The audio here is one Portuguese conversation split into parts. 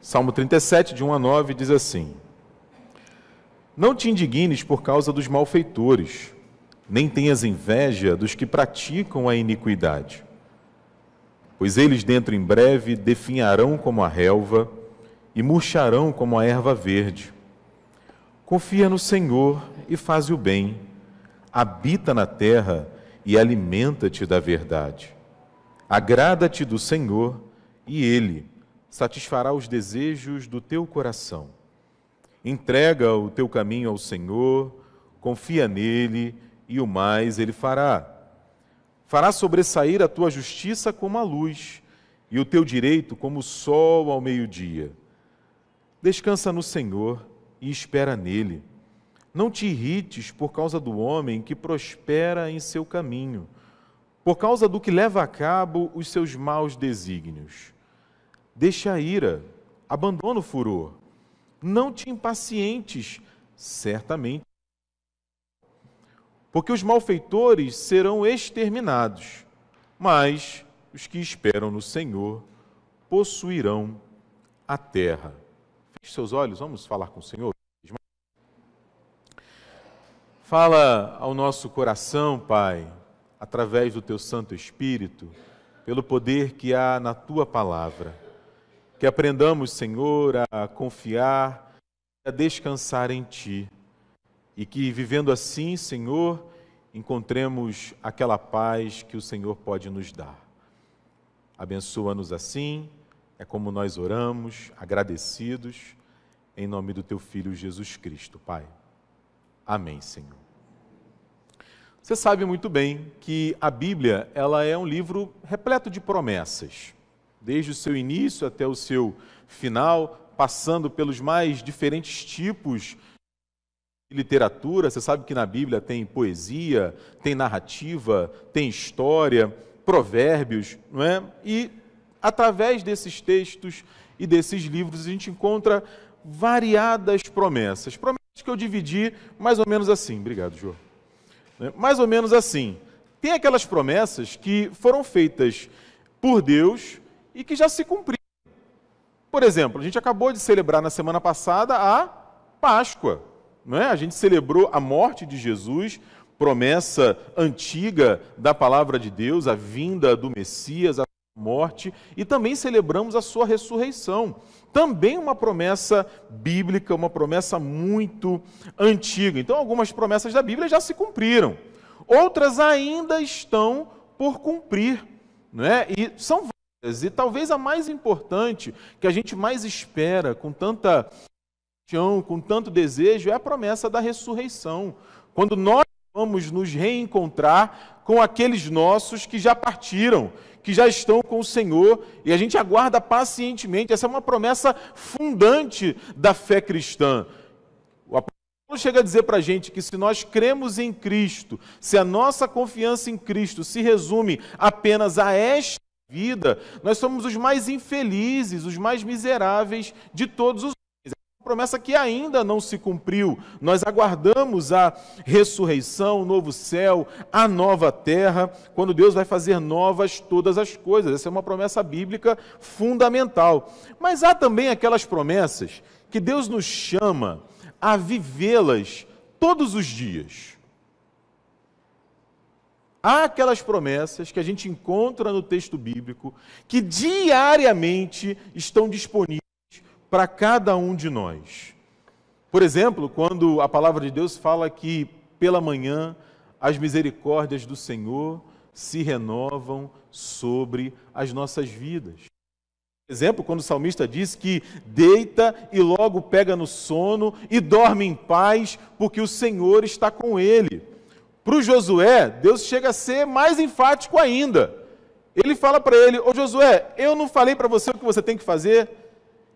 Salmo 37, de 1 a 9, diz assim: Não te indignes por causa dos malfeitores, nem tenhas inveja dos que praticam a iniquidade, pois eles dentro em breve definharão como a relva e murcharão como a erva verde. Confia no Senhor e faz o bem, habita na terra e alimenta-te da verdade. Agrada-te do Senhor e Ele satisfará os desejos do teu coração. Entrega o teu caminho ao Senhor, confia nele e o mais ele fará. Fará sobressair a tua justiça como a luz e o teu direito como o sol ao meio-dia. Descansa no Senhor e espera nele. Não te irrites por causa do homem que prospera em seu caminho, por causa do que leva a cabo os seus maus desígnios. Deixa a ira, abandona o furor. Não te impacientes, certamente. Porque os malfeitores serão exterminados, mas os que esperam no Senhor possuirão a terra. Feche seus olhos, vamos falar com o Senhor. Fala ao nosso coração, Pai, através do teu Santo Espírito, pelo poder que há na tua palavra. Que aprendamos, Senhor, a confiar, a descansar em Ti. E que, vivendo assim, Senhor, encontremos aquela paz que o Senhor pode nos dar. Abençoa-nos assim, é como nós oramos, agradecidos, em nome do Teu Filho Jesus Cristo, Pai. Amém, Senhor. Você sabe muito bem que a Bíblia ela é um livro repleto de promessas desde o seu início até o seu final, passando pelos mais diferentes tipos de literatura. Você sabe que na Bíblia tem poesia, tem narrativa, tem história, provérbios, não é? E através desses textos e desses livros a gente encontra variadas promessas. Promessas que eu dividi mais ou menos assim. Obrigado, João. Né? Mais ou menos assim. Tem aquelas promessas que foram feitas por Deus e que já se cumpriram. Por exemplo, a gente acabou de celebrar na semana passada a Páscoa. Não é? A gente celebrou a morte de Jesus, promessa antiga da palavra de Deus, a vinda do Messias, a morte, e também celebramos a sua ressurreição. Também uma promessa bíblica, uma promessa muito antiga. Então, algumas promessas da Bíblia já se cumpriram, outras ainda estão por cumprir. Não é? E são e talvez a mais importante, que a gente mais espera com tanta paixão, com tanto desejo, é a promessa da ressurreição. Quando nós vamos nos reencontrar com aqueles nossos que já partiram, que já estão com o Senhor, e a gente aguarda pacientemente. Essa é uma promessa fundante da fé cristã. O apóstolo chega a dizer para a gente que se nós cremos em Cristo, se a nossa confiança em Cristo se resume apenas a esta vida, nós somos os mais infelizes, os mais miseráveis de todos os homens. É uma promessa que ainda não se cumpriu. Nós aguardamos a ressurreição, o novo céu, a nova terra, quando Deus vai fazer novas todas as coisas. Essa é uma promessa bíblica fundamental. Mas há também aquelas promessas que Deus nos chama a vivê-las todos os dias. Há aquelas promessas que a gente encontra no texto bíblico que diariamente estão disponíveis para cada um de nós. Por exemplo, quando a palavra de Deus fala que pela manhã as misericórdias do Senhor se renovam sobre as nossas vidas. Por exemplo, quando o salmista diz que deita e logo pega no sono e dorme em paz, porque o Senhor está com ele. Para o Josué, Deus chega a ser mais enfático ainda. Ele fala para ele: Ô Josué, eu não falei para você o que você tem que fazer?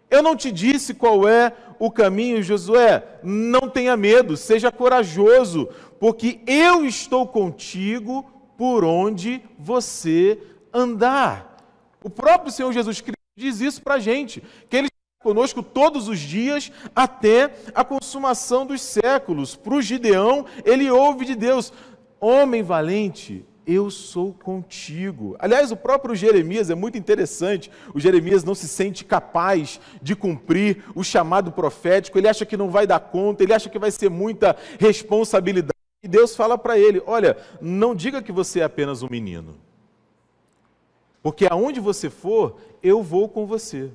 Eu não te disse qual é o caminho, Josué? Não tenha medo, seja corajoso, porque eu estou contigo por onde você andar. O próprio Senhor Jesus Cristo diz isso para a gente, que Ele conosco todos os dias até a consumação dos séculos. Para o Gideão, ele ouve de Deus: Homem valente, eu sou contigo. Aliás, o próprio Jeremias é muito interessante. O Jeremias não se sente capaz de cumprir o chamado profético, ele acha que não vai dar conta, ele acha que vai ser muita responsabilidade. E Deus fala para ele: Olha, não diga que você é apenas um menino, porque aonde você for, eu vou com você.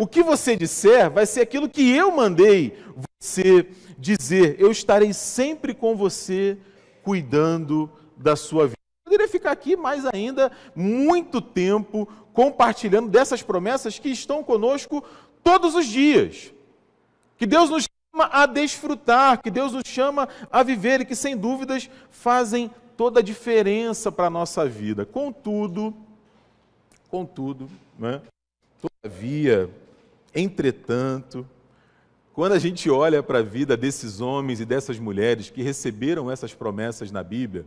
O que você disser vai ser aquilo que eu mandei você dizer: Eu estarei sempre com você, cuidando da sua vida. Eu poderia ficar aqui mais ainda muito tempo compartilhando dessas promessas que estão conosco todos os dias. Que Deus nos chama a desfrutar, que Deus nos chama a viver e que, sem dúvidas, fazem toda a diferença para a nossa vida. Contudo, contudo, né? todavia, entretanto, quando a gente olha para a vida desses homens e dessas mulheres que receberam essas promessas na Bíblia,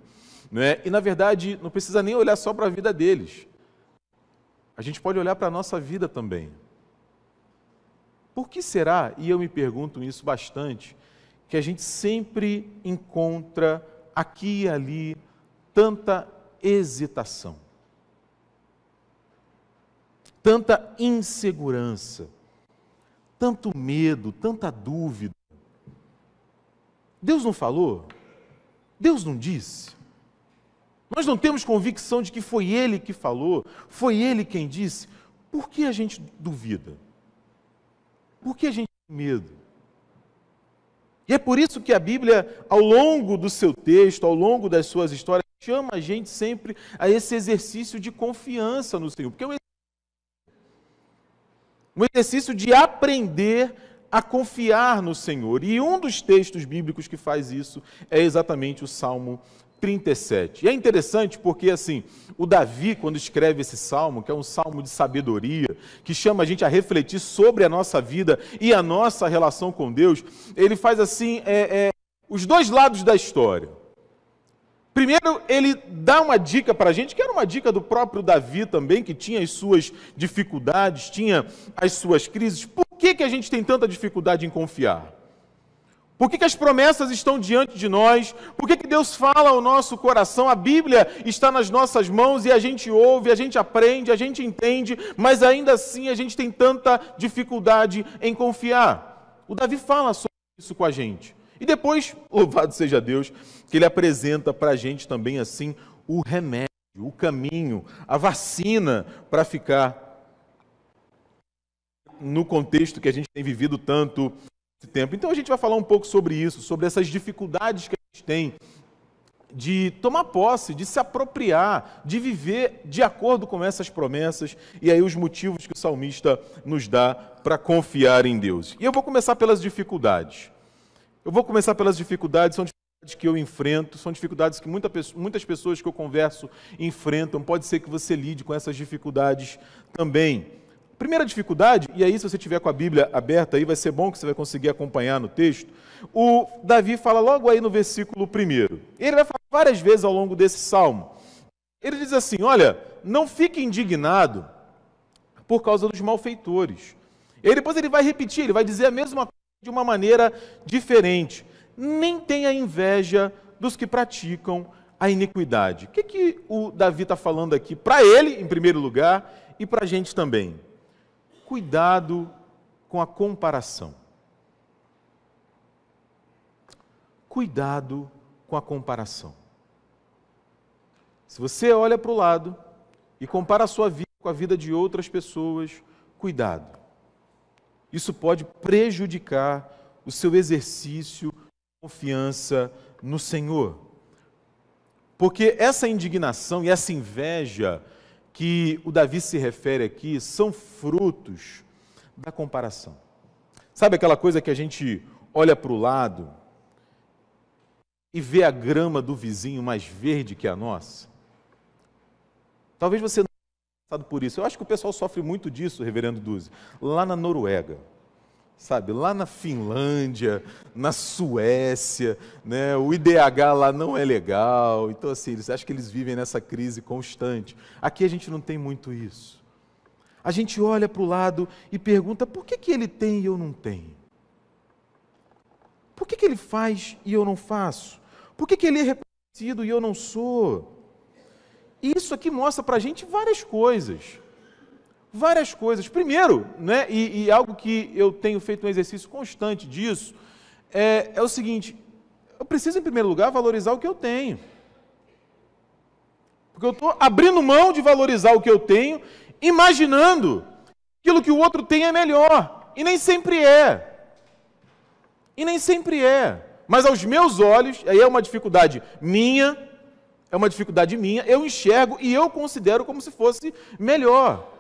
é? e na verdade não precisa nem olhar só para a vida deles, a gente pode olhar para a nossa vida também. Por que será, e eu me pergunto isso bastante, que a gente sempre encontra aqui e ali tanta hesitação, tanta insegurança? Tanto medo, tanta dúvida. Deus não falou? Deus não disse? Nós não temos convicção de que foi Ele que falou, foi Ele quem disse. Por que a gente duvida? Por que a gente tem medo? E é por isso que a Bíblia, ao longo do seu texto, ao longo das suas histórias, chama a gente sempre a esse exercício de confiança no Senhor. Porque é um um exercício de aprender a confiar no Senhor. E um dos textos bíblicos que faz isso é exatamente o Salmo 37. E é interessante porque, assim, o Davi, quando escreve esse salmo, que é um salmo de sabedoria, que chama a gente a refletir sobre a nossa vida e a nossa relação com Deus, ele faz, assim, é, é, os dois lados da história. Primeiro, ele dá uma dica para a gente, que era uma dica do próprio Davi também, que tinha as suas dificuldades, tinha as suas crises. Por que, que a gente tem tanta dificuldade em confiar? Por que, que as promessas estão diante de nós? Por que, que Deus fala ao nosso coração? A Bíblia está nas nossas mãos e a gente ouve, a gente aprende, a gente entende, mas ainda assim a gente tem tanta dificuldade em confiar. O Davi fala sobre isso com a gente. E depois, louvado seja Deus, que ele apresenta para a gente também assim o remédio, o caminho, a vacina para ficar no contexto que a gente tem vivido tanto esse tempo. Então a gente vai falar um pouco sobre isso, sobre essas dificuldades que a gente tem de tomar posse, de se apropriar, de viver de acordo com essas promessas e aí os motivos que o salmista nos dá para confiar em Deus. E eu vou começar pelas dificuldades. Eu vou começar pelas dificuldades, são dificuldades que eu enfrento, são dificuldades que muita, muitas pessoas que eu converso enfrentam. Pode ser que você lide com essas dificuldades também. Primeira dificuldade, e aí se você tiver com a Bíblia aberta aí, vai ser bom que você vai conseguir acompanhar no texto. O Davi fala logo aí no versículo 1. Ele vai falar várias vezes ao longo desse salmo. Ele diz assim: Olha, não fique indignado por causa dos malfeitores. E depois ele vai repetir, ele vai dizer a mesma coisa de uma maneira diferente. Nem tenha inveja dos que praticam a iniquidade. O que, que o Davi está falando aqui? Para ele, em primeiro lugar, e para a gente também. Cuidado com a comparação. Cuidado com a comparação. Se você olha para o lado e compara a sua vida com a vida de outras pessoas, cuidado isso pode prejudicar o seu exercício de confiança no Senhor. Porque essa indignação e essa inveja que o Davi se refere aqui são frutos da comparação. Sabe aquela coisa que a gente olha para o lado e vê a grama do vizinho mais verde que a nossa? Talvez você passado por isso. Eu acho que o pessoal sofre muito disso, reverendo Duzi. Lá na Noruega, sabe? Lá na Finlândia, na Suécia, né? O IDH lá não é legal. Então, assim, eles acham que eles vivem nessa crise constante. Aqui a gente não tem muito isso. A gente olha para o lado e pergunta: por que, que ele tem e eu não tenho? Por que, que ele faz e eu não faço? Por que, que ele sido e eu não sou. Isso aqui mostra para a gente várias coisas. Várias coisas. Primeiro, né, e, e, algo que eu tenho feito um exercício constante disso, é, é o seguinte: eu preciso, em primeiro lugar, valorizar o que eu tenho. Porque eu estou abrindo mão de valorizar o que eu tenho, imaginando que aquilo que o outro tem é melhor. E nem sempre é. E nem sempre é. Mas aos meus olhos, aí é uma dificuldade minha, é uma dificuldade minha, eu enxergo e eu considero como se fosse melhor.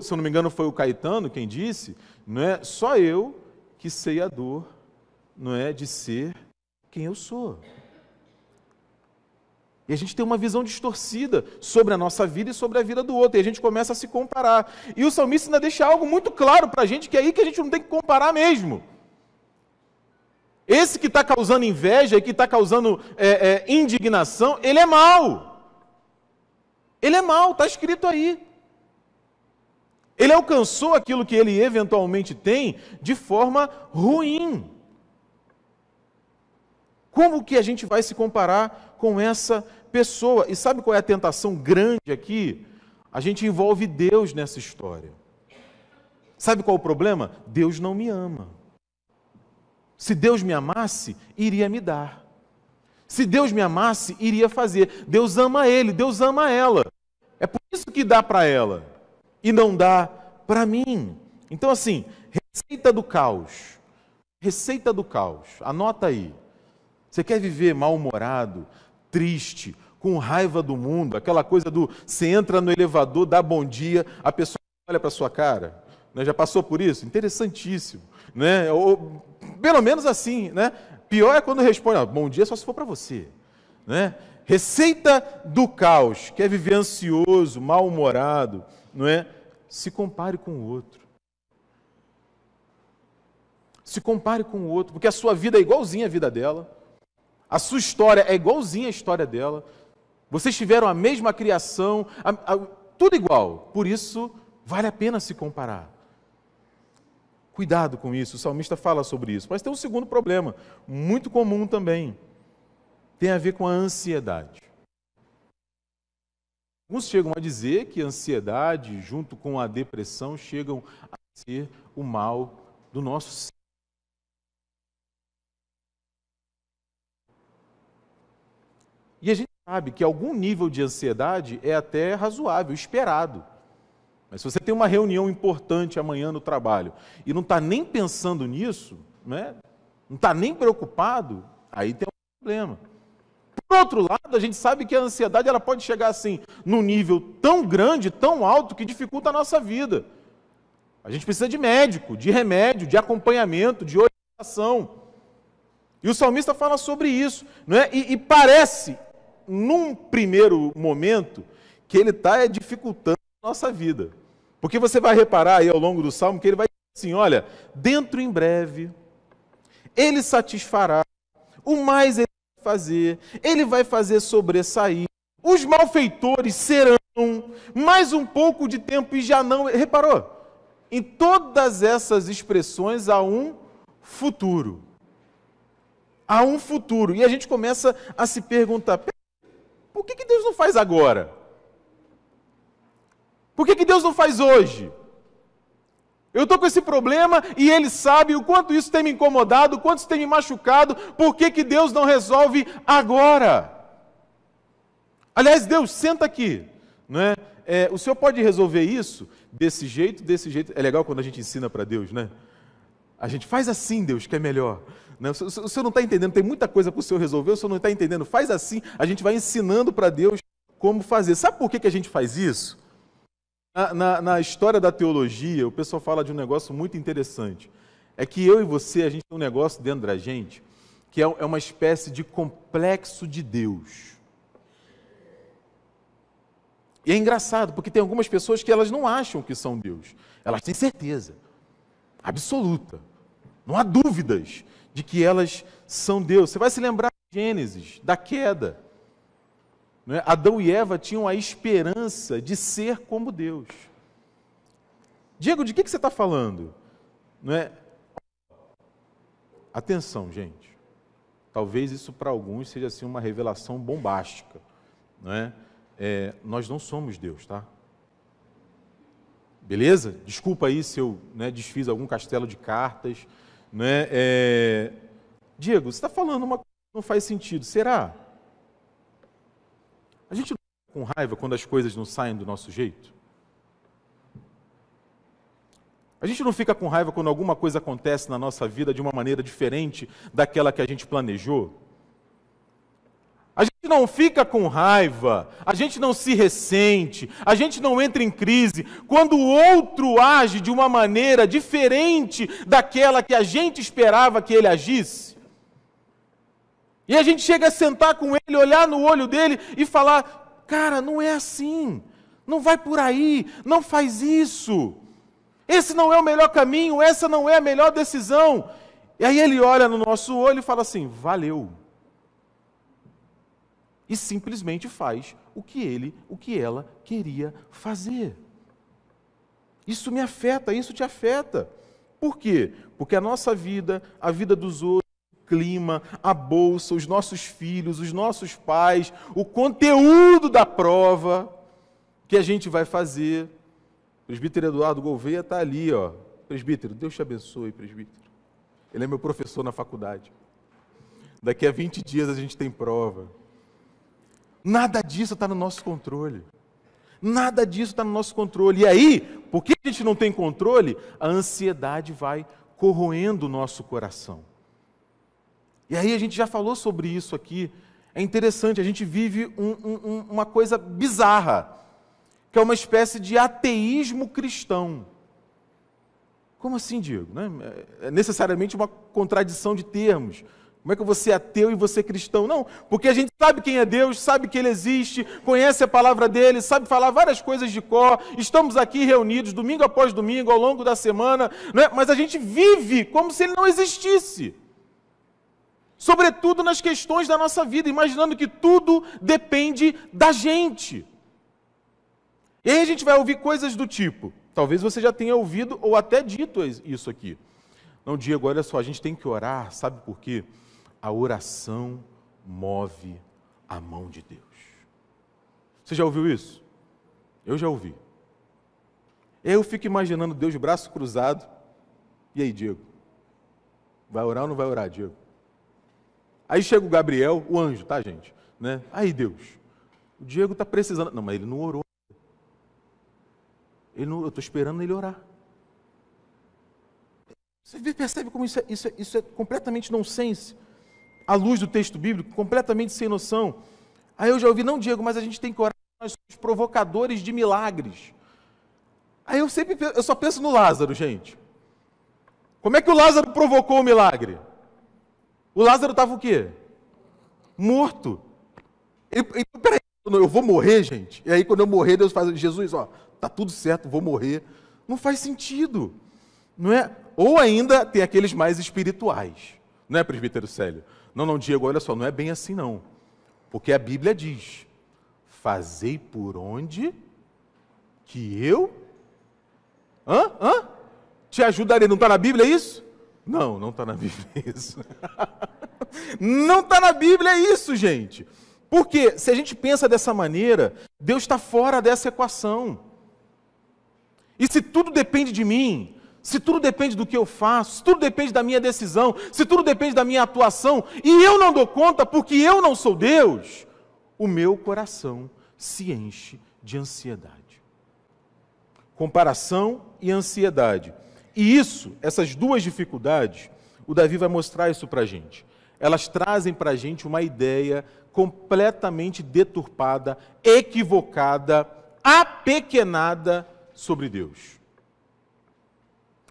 Se eu não me engano, foi o Caetano quem disse, não é só eu que sei a dor, não é de ser quem eu sou. E a gente tem uma visão distorcida sobre a nossa vida e sobre a vida do outro, e a gente começa a se comparar. E o salmista ainda deixa algo muito claro para a gente, que é aí que a gente não tem que comparar mesmo. Esse que está causando inveja e que está causando é, é, indignação, ele é mau. Ele é mau, está escrito aí. Ele alcançou aquilo que ele eventualmente tem de forma ruim. Como que a gente vai se comparar com essa pessoa? E sabe qual é a tentação grande aqui? A gente envolve Deus nessa história. Sabe qual é o problema? Deus não me ama. Se Deus me amasse, iria me dar. Se Deus me amasse, iria fazer. Deus ama ele, Deus ama ela. É por isso que dá para ela e não dá para mim. Então, assim, receita do caos. Receita do caos. Anota aí. Você quer viver mal-humorado, triste, com raiva do mundo, aquela coisa do você entra no elevador, dá bom dia, a pessoa olha para sua cara. Né? Já passou por isso? Interessantíssimo. Né? Ou, pelo menos assim, né? Pior é quando responde, ah, bom dia só se for para você. Né? Receita do caos, quer viver ansioso, mal-humorado, não é? Se compare com o outro. Se compare com o outro, porque a sua vida é igualzinha à vida dela. A sua história é igualzinha à história dela. Vocês tiveram a mesma criação, a, a, tudo igual. Por isso, vale a pena se comparar. Cuidado com isso, o salmista fala sobre isso. Mas tem um segundo problema, muito comum também. Tem a ver com a ansiedade. Alguns chegam a dizer que a ansiedade, junto com a depressão, chegam a ser o mal do nosso ser. E a gente sabe que algum nível de ansiedade é até razoável, esperado. Mas se você tem uma reunião importante amanhã no trabalho e não está nem pensando nisso, né? não está nem preocupado, aí tem um problema. Por outro lado, a gente sabe que a ansiedade ela pode chegar assim, num nível tão grande, tão alto, que dificulta a nossa vida. A gente precisa de médico, de remédio, de acompanhamento, de orientação. E o salmista fala sobre isso. Não é? e, e parece, num primeiro momento, que ele está dificultando a nossa vida. Porque você vai reparar aí ao longo do salmo que ele vai dizer assim: olha, dentro em breve, ele satisfará, o mais ele vai fazer, ele vai fazer sobressair, os malfeitores serão, mais um pouco de tempo e já não. Reparou? Em todas essas expressões há um futuro. Há um futuro. E a gente começa a se perguntar: por que, que Deus não faz agora? Por que, que Deus não faz hoje? Eu estou com esse problema e Ele sabe o quanto isso tem me incomodado, o quanto isso tem me machucado, por que, que Deus não resolve agora? Aliás, Deus, senta aqui. Não é? o Senhor pode resolver isso desse jeito, desse jeito. É legal quando a gente ensina para Deus, né? A gente faz assim, Deus, que é melhor. Né? O Senhor não está entendendo, tem muita coisa para o Senhor resolver, o Senhor não está entendendo. Faz assim, a gente vai ensinando para Deus como fazer. Sabe por que, que a gente faz isso? Na, na, na, história da teologia, o pessoal fala de um negócio muito interessante. É que eu e você, a gente tem um negócio dentro da gente que é, é uma espécie de complexo de Deus. E é engraçado, porque tem algumas pessoas que elas não acham que são Deus. Elas têm certeza, absoluta. Não há dúvidas de que elas são Deus. Você vai se lembrar de Gênesis, da queda. É? Adão e Eva tinham a esperança de ser como Deus. Diego, de que, que você está falando? Não é? Atenção, gente. talvez isso para alguns seja assim uma revelação bombástica, não é? é nós não somos Deus, tá? Beleza? Desculpa aí se eu né, desfiz algum castelo de cartas. Né? É... Diego, você está falando uma coisa que não faz sentido. Será? A gente não fica com raiva quando as coisas não saem do nosso jeito? A gente não fica com raiva quando alguma coisa acontece na nossa vida de uma maneira diferente daquela que a gente planejou? A gente não fica com raiva, a gente não se ressente, a gente não entra em crise quando o outro age de uma maneira diferente daquela que a gente esperava que ele agisse. E a gente chega a sentar com ele, olhar no olho dele e falar: cara, não é assim, não vai por aí, não faz isso. Esse não é o melhor caminho, essa não é a melhor decisão. E aí ele olha no nosso olho e fala assim: valeu e simplesmente faz o que ele, o que ela queria fazer. Isso me afeta, isso te afeta. Por quê? Porque a nossa vida, a vida dos outros, clima, a bolsa, os nossos filhos, os nossos pais, o conteúdo da prova que a gente vai fazer. O presbítero Eduardo Gouveia está ali, ó. Presbítero, Deus te abençoe, presbítero. Ele é meu professor na faculdade. Daqui a 20 dias a gente tem prova. Nada disso está no nosso controle. Nada disso está no nosso controle. E aí, porque a gente não tem controle, a ansiedade vai corroendo o nosso coração. E aí a gente já falou sobre isso aqui. É interessante, a gente vive um, um, uma coisa bizarra, que é uma espécie de ateísmo cristão. Como assim, Diego? Né? É necessariamente uma contradição de termos. Como é que você é ateu e você é cristão? Não, porque a gente sabe quem é Deus, sabe que Ele existe, conhece a palavra dele, sabe falar várias coisas de cor. Estamos aqui reunidos domingo após domingo, ao longo da semana, né? mas a gente vive como se Ele não existisse. Sobretudo nas questões da nossa vida, imaginando que tudo depende da gente. E aí a gente vai ouvir coisas do tipo, talvez você já tenha ouvido ou até dito isso aqui. Não, Diego, olha só, a gente tem que orar, sabe por quê? a oração move a mão de Deus. Você já ouviu isso? Eu já ouvi. Eu fico imaginando Deus de braço cruzado. E aí, Diego? Vai orar ou não vai orar, Diego? Aí chega o Gabriel, o anjo, tá, gente? Né? Aí, Deus, o Diego está precisando. Não, mas ele não orou. Ele não, eu estou esperando ele orar. Você percebe como isso é, isso é, isso é completamente nonsense? à luz do texto bíblico, completamente sem noção. Aí eu já ouvi, não, Diego, mas a gente tem que orar, nós somos provocadores de milagres. Aí eu sempre eu só penso no Lázaro, gente. Como é que o Lázaro provocou o milagre? O Lázaro estava o quê? Morto. Peraí, eu vou morrer, gente. E aí quando eu morrer, Deus faz, Jesus, ó, tá tudo certo, vou morrer. Não faz sentido. Não é? Ou ainda tem aqueles mais espirituais. Não é, presbítero Célio? Não, não, Diego, olha só, não é bem assim não. Porque a Bíblia diz: Fazei por onde que eu. Hã? Hã? Te ajudarei. Não está na Bíblia isso? Não, não está na Bíblia isso. não está na Bíblia isso, gente. Porque se a gente pensa dessa maneira, Deus está fora dessa equação. E se tudo depende de mim, se tudo depende do que eu faço, se tudo depende da minha decisão, se tudo depende da minha atuação, e eu não dou conta porque eu não sou Deus, o meu coração se enche de ansiedade. Comparação e ansiedade. E isso, essas duas dificuldades, o Davi vai mostrar isso para a gente. Elas trazem para a gente uma ideia completamente deturpada, equivocada, apequenada sobre Deus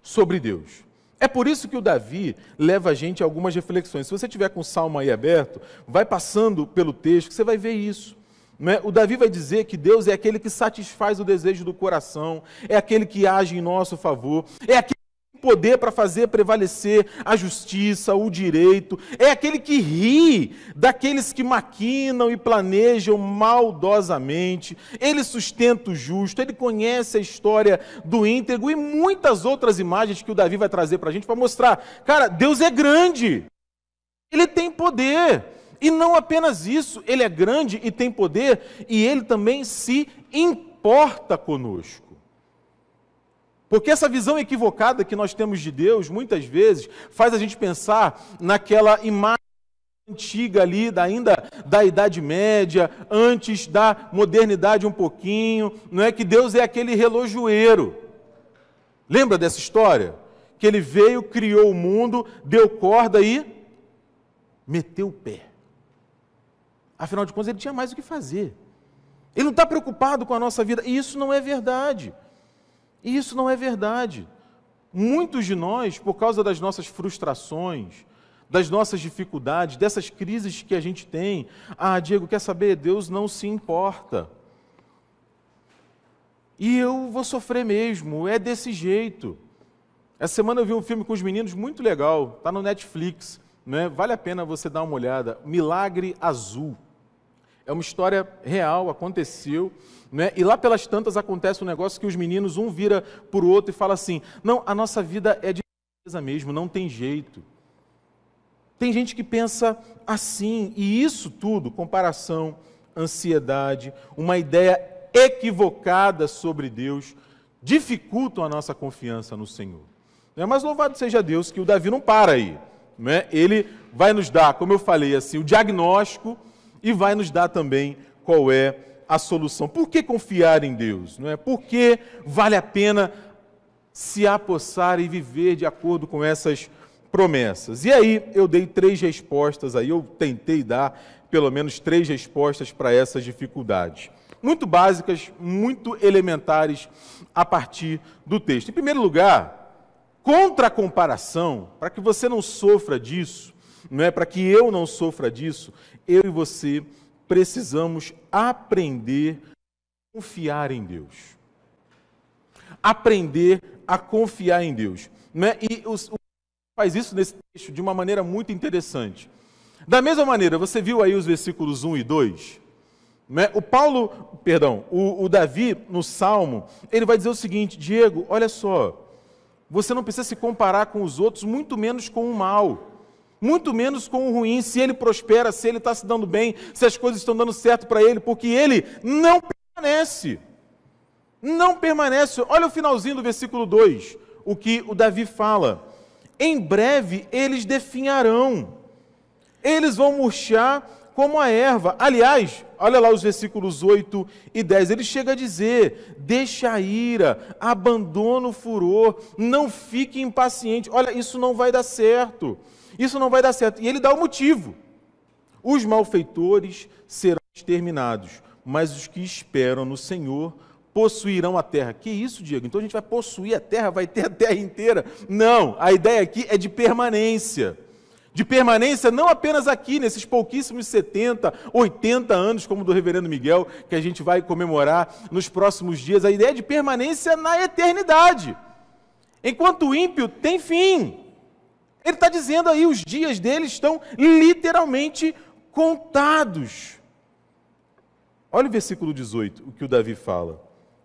sobre Deus. É por isso que o Davi leva a gente a algumas reflexões. Se você tiver com o salmo aí aberto, vai passando pelo texto, que você vai ver isso. É? O Davi vai dizer que Deus é aquele que satisfaz o desejo do coração, é aquele que age em nosso favor, é aquele poder para fazer prevalecer a justiça, o direito, é aquele que ri daqueles que maquinam e planejam maldosamente, ele sustenta o justo, ele conhece a história do íntegro e muitas outras imagens que o Davi vai trazer para a gente para mostrar, cara, Deus é grande. Ele tem poder. E não apenas isso, ele é grande e tem poder, e ele também se importa conosco. Porque essa visão equivocada que nós temos de Deus, muitas vezes, faz a gente pensar naquela imagem antiga ali, da, ainda da Idade Média, antes da modernidade um pouquinho, não é que Deus é aquele relojoeiro. Lembra dessa história? Que ele veio, criou o mundo, deu corda e meteu o pé. Afinal de contas, ele tinha mais o que fazer. Ele não está preocupado com a nossa vida. E isso não é verdade. E isso não é verdade. Muitos de nós, por causa das nossas frustrações, das nossas dificuldades, dessas crises que a gente tem, ah, Diego, quer saber? Deus não se importa. E eu vou sofrer mesmo, é desse jeito. Essa semana eu vi um filme com os meninos muito legal, está no Netflix, né? vale a pena você dar uma olhada. Milagre Azul. É uma história real, aconteceu. Né? E lá pelas tantas acontece um negócio que os meninos, um vira para o outro e fala assim: Não, a nossa vida é de beleza mesmo, não tem jeito. Tem gente que pensa assim, e isso tudo, comparação, ansiedade, uma ideia equivocada sobre Deus, dificultam a nossa confiança no Senhor. Né? Mas louvado seja Deus que o Davi não para aí. Né? Ele vai nos dar, como eu falei, assim, o diagnóstico e vai nos dar também qual é a solução. Por que confiar em Deus? Não é? Por que vale a pena se apossar e viver de acordo com essas promessas? E aí eu dei três respostas aí, eu tentei dar pelo menos três respostas para essas dificuldades. Muito básicas, muito elementares a partir do texto. Em primeiro lugar, contra a comparação, para que você não sofra disso, não é para que eu não sofra disso, eu e você precisamos aprender a confiar em Deus. Aprender a confiar em Deus. Né? E o, o faz isso nesse texto de uma maneira muito interessante. Da mesma maneira, você viu aí os versículos 1 e 2? Né? O Paulo, perdão, o, o Davi, no Salmo, ele vai dizer o seguinte: Diego, olha só, você não precisa se comparar com os outros, muito menos com o mal muito menos com o ruim, se ele prospera, se ele está se dando bem, se as coisas estão dando certo para ele, porque ele não permanece. Não permanece. Olha o finalzinho do versículo 2, o que o Davi fala. Em breve eles definharão, eles vão murchar como a erva. Aliás, olha lá os versículos 8 e 10. Ele chega a dizer: deixa a ira, abandona o furor, não fique impaciente. Olha, isso não vai dar certo. Isso não vai dar certo. E ele dá o motivo. Os malfeitores serão exterminados, mas os que esperam no Senhor possuirão a terra. Que isso, Diego? Então a gente vai possuir a terra, vai ter a terra inteira? Não, a ideia aqui é de permanência. De permanência não apenas aqui, nesses pouquíssimos 70, 80 anos, como do reverendo Miguel, que a gente vai comemorar nos próximos dias. A ideia é de permanência na eternidade. Enquanto o ímpio tem fim. Ele está dizendo aí, os dias dele estão literalmente contados. Olha o versículo 18, o que o Davi fala.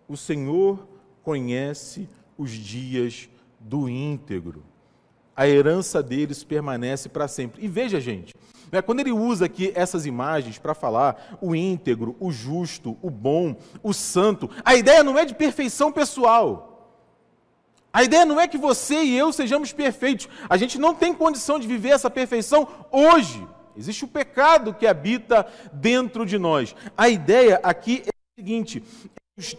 O Senhor conhece os dias do íntegro. A herança deles permanece para sempre. E veja, gente, né, quando ele usa aqui essas imagens para falar o íntegro, o justo, o bom, o santo, a ideia não é de perfeição pessoal. A ideia não é que você e eu sejamos perfeitos. A gente não tem condição de viver essa perfeição hoje. Existe o pecado que habita dentro de nós. A ideia aqui é a seguinte: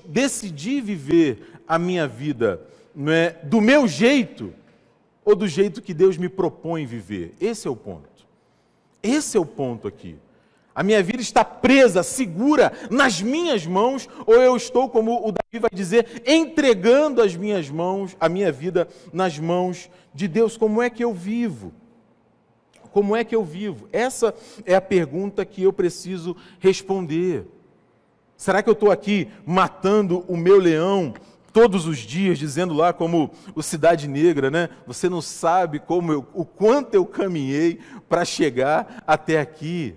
decidir viver a minha vida não é, do meu jeito ou do jeito que Deus me propõe viver. Esse é o ponto. Esse é o ponto aqui. A minha vida está presa, segura nas minhas mãos, ou eu estou, como o Davi vai dizer, entregando as minhas mãos, a minha vida nas mãos de Deus. Como é que eu vivo? Como é que eu vivo? Essa é a pergunta que eu preciso responder. Será que eu estou aqui matando o meu leão todos os dias, dizendo lá como o Cidade Negra, né? Você não sabe como eu, o quanto eu caminhei para chegar até aqui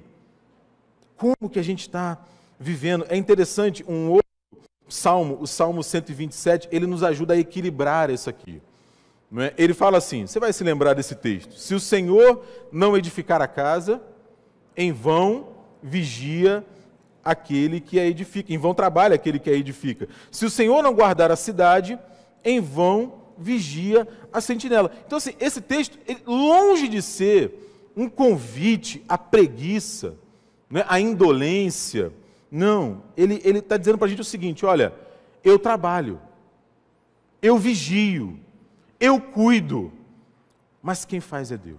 como que a gente está vivendo. É interessante, um outro salmo, o Salmo 127, ele nos ajuda a equilibrar isso aqui. é? ele fala assim: você vai se lembrar desse texto. Se o Senhor não edificar a casa, em vão vigia aquele que a edifica, em vão trabalha aquele que a edifica. Se o Senhor não guardar a cidade, em vão vigia a sentinela. Então, assim, esse texto, longe de ser um convite à preguiça, né, à indolência, não, ele está dizendo para a gente o seguinte: olha, eu trabalho, eu vigio, eu cuido, mas quem faz é Deus.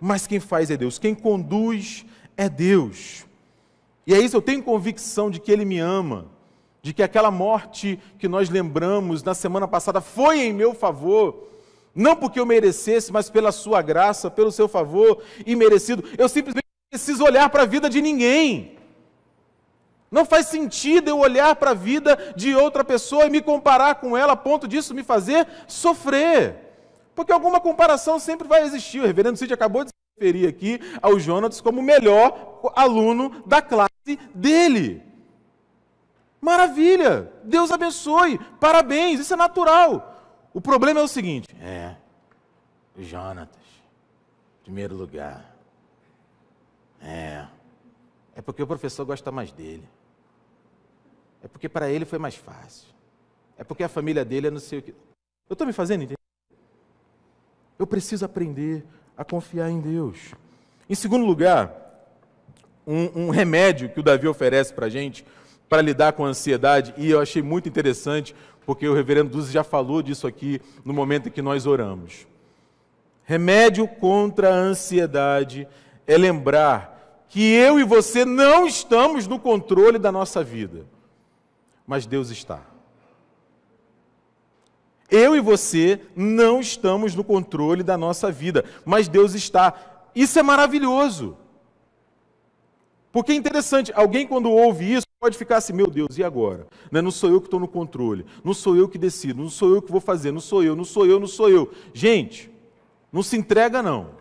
Mas quem faz é Deus, quem conduz é Deus. E é isso, eu tenho convicção de que Ele me ama, de que aquela morte que nós lembramos na semana passada foi em meu favor, não porque eu merecesse, mas pela Sua graça, pelo Seu favor e merecido. Eu simplesmente preciso olhar para a vida de ninguém. Não faz sentido eu olhar para a vida de outra pessoa e me comparar com ela a ponto disso me fazer sofrer. Porque alguma comparação sempre vai existir. O reverendo Cid acabou de se referir aqui ao Jonas como o melhor aluno da classe dele. Maravilha! Deus abençoe! Parabéns! Isso é natural. O problema é o seguinte: é, Jonatas, primeiro lugar. É, é porque o professor gosta mais dele. É porque para ele foi mais fácil. É porque a família dele é não sei o que. Eu estou me fazendo entender? Eu preciso aprender a confiar em Deus. Em segundo lugar, um, um remédio que o Davi oferece para a gente para lidar com a ansiedade, e eu achei muito interessante, porque o reverendo Duzi já falou disso aqui no momento em que nós oramos. Remédio contra a ansiedade é lembrar que eu e você não estamos no controle da nossa vida mas Deus está. Eu e você não estamos no controle da nossa vida, mas Deus está. Isso é maravilhoso. Porque é interessante, alguém quando ouve isso pode ficar assim, meu Deus, e agora? Né, não sou eu que estou no controle, não sou eu que decido, não sou eu que vou fazer, não sou eu, não sou eu, não sou eu. Gente, não se entrega não.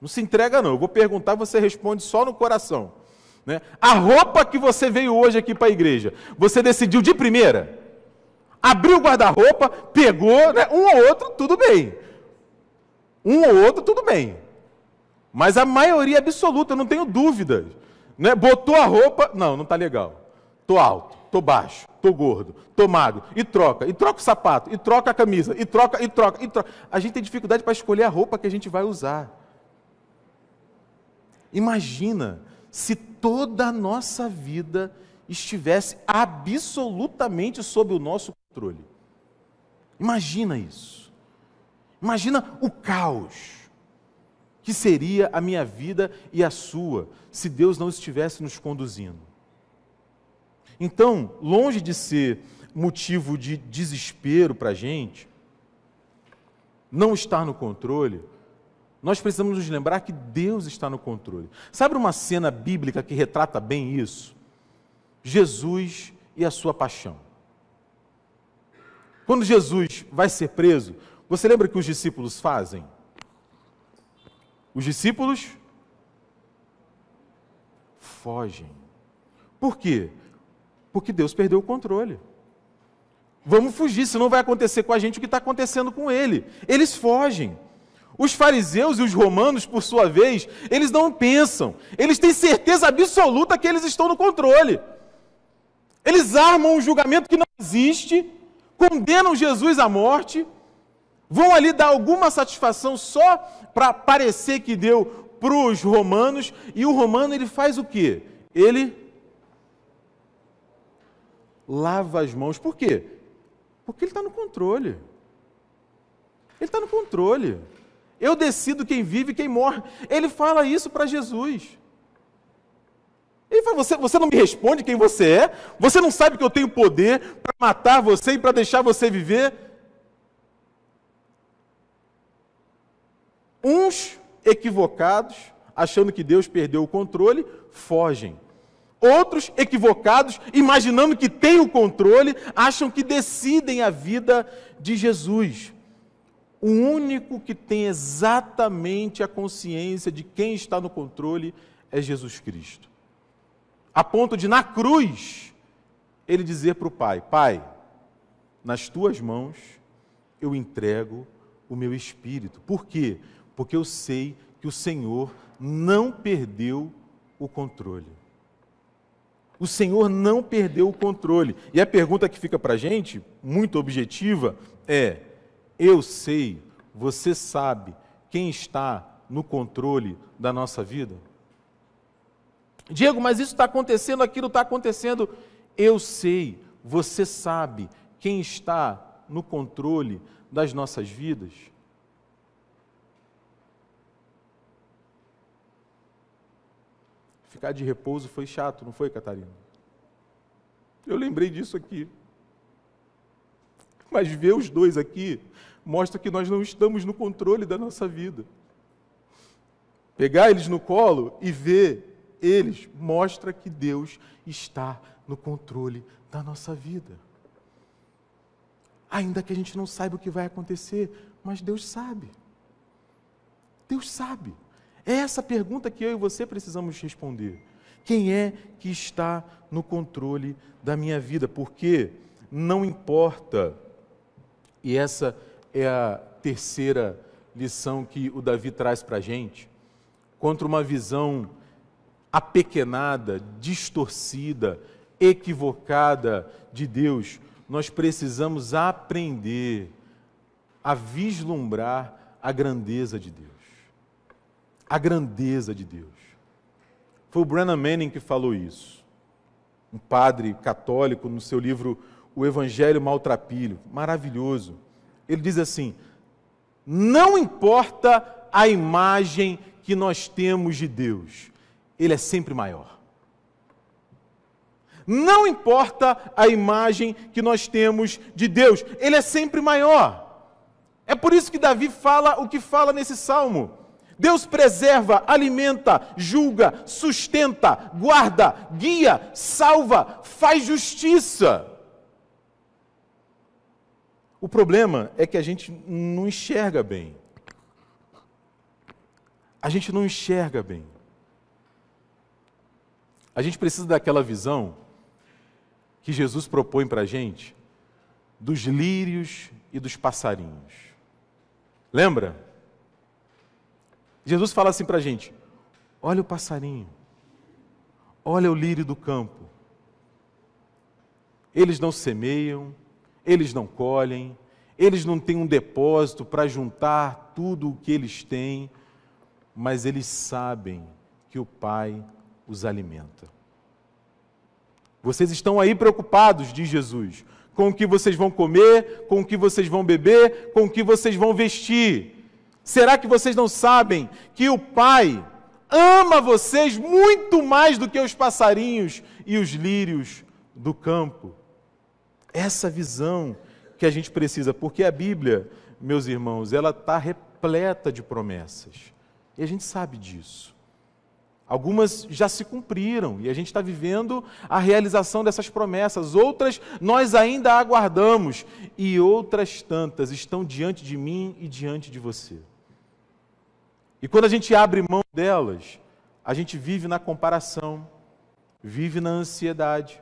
Não se entrega não. Eu vou perguntar, você responde só no coração. Né? A roupa que você veio hoje aqui para a igreja, você decidiu de primeira? Abriu o guarda-roupa, pegou, né? um ou outro, tudo bem. Um ou outro, tudo bem. Mas a maioria absoluta, eu não tenho dúvidas. Né? Botou a roupa, não, não está legal. Estou alto, estou baixo, estou gordo, estou magro. E troca, e troca o sapato, e troca a camisa, e troca, e troca, e troca. A gente tem dificuldade para escolher a roupa que a gente vai usar. Imagina se toda a nossa vida estivesse absolutamente sob o nosso controle. Imagina isso. Imagina o caos que seria a minha vida e a sua se Deus não estivesse nos conduzindo. Então, longe de ser motivo de desespero para a gente, não estar no controle, nós precisamos nos lembrar que Deus está no controle. Sabe uma cena bíblica que retrata bem isso? Jesus e a sua paixão. Quando Jesus vai ser preso, você lembra que os discípulos fazem? Os discípulos fogem. Por quê? Porque Deus perdeu o controle. Vamos fugir, senão vai acontecer com a gente o que está acontecendo com ele. Eles fogem. Os fariseus e os romanos, por sua vez, eles não pensam, eles têm certeza absoluta que eles estão no controle. Eles armam um julgamento que não existe, condenam Jesus à morte, vão ali dar alguma satisfação só para parecer que deu para os romanos, e o romano ele faz o quê? Ele lava as mãos. Por quê? Porque ele está no controle. Ele está no controle. Eu decido quem vive e quem morre. Ele fala isso para Jesus. Ele fala: você, você não me responde quem você é? Você não sabe que eu tenho poder para matar você e para deixar você viver? Uns equivocados, achando que Deus perdeu o controle, fogem. Outros equivocados, imaginando que têm o controle, acham que decidem a vida de Jesus. O único que tem exatamente a consciência de quem está no controle é Jesus Cristo. A ponto de, na cruz, ele dizer para o Pai: Pai, nas tuas mãos eu entrego o meu espírito. Por quê? Porque eu sei que o Senhor não perdeu o controle. O Senhor não perdeu o controle. E a pergunta que fica para a gente, muito objetiva, é: eu sei, você sabe quem está no controle da nossa vida? Diego, mas isso está acontecendo, aquilo está acontecendo. Eu sei, você sabe quem está no controle das nossas vidas? Ficar de repouso foi chato, não foi, Catarina? Eu lembrei disso aqui. Mas ver os dois aqui mostra que nós não estamos no controle da nossa vida. Pegar eles no colo e ver eles mostra que Deus está no controle da nossa vida. Ainda que a gente não saiba o que vai acontecer, mas Deus sabe. Deus sabe. É essa pergunta que eu e você precisamos responder. Quem é que está no controle da minha vida? Porque não importa, e essa é a terceira lição que o Davi traz para a gente, contra uma visão apequenada, distorcida, equivocada de Deus, nós precisamos aprender a vislumbrar a grandeza de Deus. A grandeza de Deus. Foi o Brennan Manning que falou isso. Um padre católico no seu livro O Evangelho Maltrapilho, maravilhoso. Ele diz assim: não importa a imagem que nós temos de Deus, Ele é sempre maior. Não importa a imagem que nós temos de Deus, Ele é sempre maior. É por isso que Davi fala o que fala nesse salmo. Deus preserva, alimenta, julga, sustenta, guarda, guia, salva, faz justiça. O problema é que a gente não enxerga bem. A gente não enxerga bem. A gente precisa daquela visão que Jesus propõe para a gente dos lírios e dos passarinhos. Lembra? Jesus fala assim para a gente: olha o passarinho, olha o lírio do campo. Eles não semeiam, eles não colhem, eles não têm um depósito para juntar tudo o que eles têm, mas eles sabem que o Pai os alimenta. Vocês estão aí preocupados, diz Jesus, com o que vocês vão comer, com o que vocês vão beber, com o que vocês vão vestir. Será que vocês não sabem que o Pai ama vocês muito mais do que os passarinhos e os lírios do campo? Essa visão que a gente precisa, porque a Bíblia, meus irmãos, ela está repleta de promessas. E a gente sabe disso. Algumas já se cumpriram e a gente está vivendo a realização dessas promessas. Outras nós ainda aguardamos e outras tantas estão diante de mim e diante de você. E quando a gente abre mão delas, a gente vive na comparação, vive na ansiedade,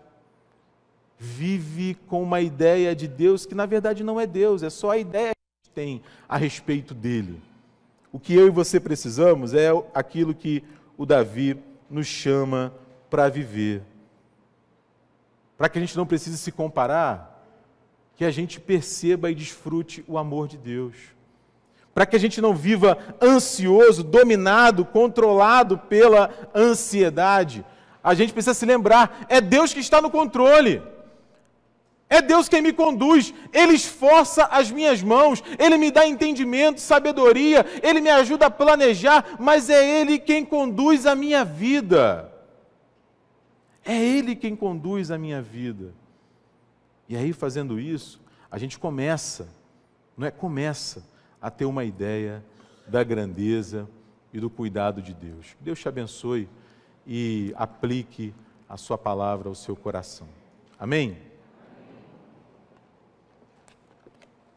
vive com uma ideia de Deus que na verdade não é Deus, é só a ideia que a gente tem a respeito dele. O que eu e você precisamos é aquilo que o Davi nos chama para viver. Para que a gente não precise se comparar, que a gente perceba e desfrute o amor de Deus. Para que a gente não viva ansioso, dominado, controlado pela ansiedade, a gente precisa se lembrar: é Deus que está no controle. É Deus quem me conduz, Ele esforça as minhas mãos, Ele me dá entendimento, sabedoria, Ele me ajuda a planejar, mas é Ele quem conduz a minha vida. É Ele quem conduz a minha vida. E aí, fazendo isso, a gente começa, não é? Começa a ter uma ideia da grandeza e do cuidado de Deus. Deus te abençoe e aplique a Sua palavra ao seu coração. Amém?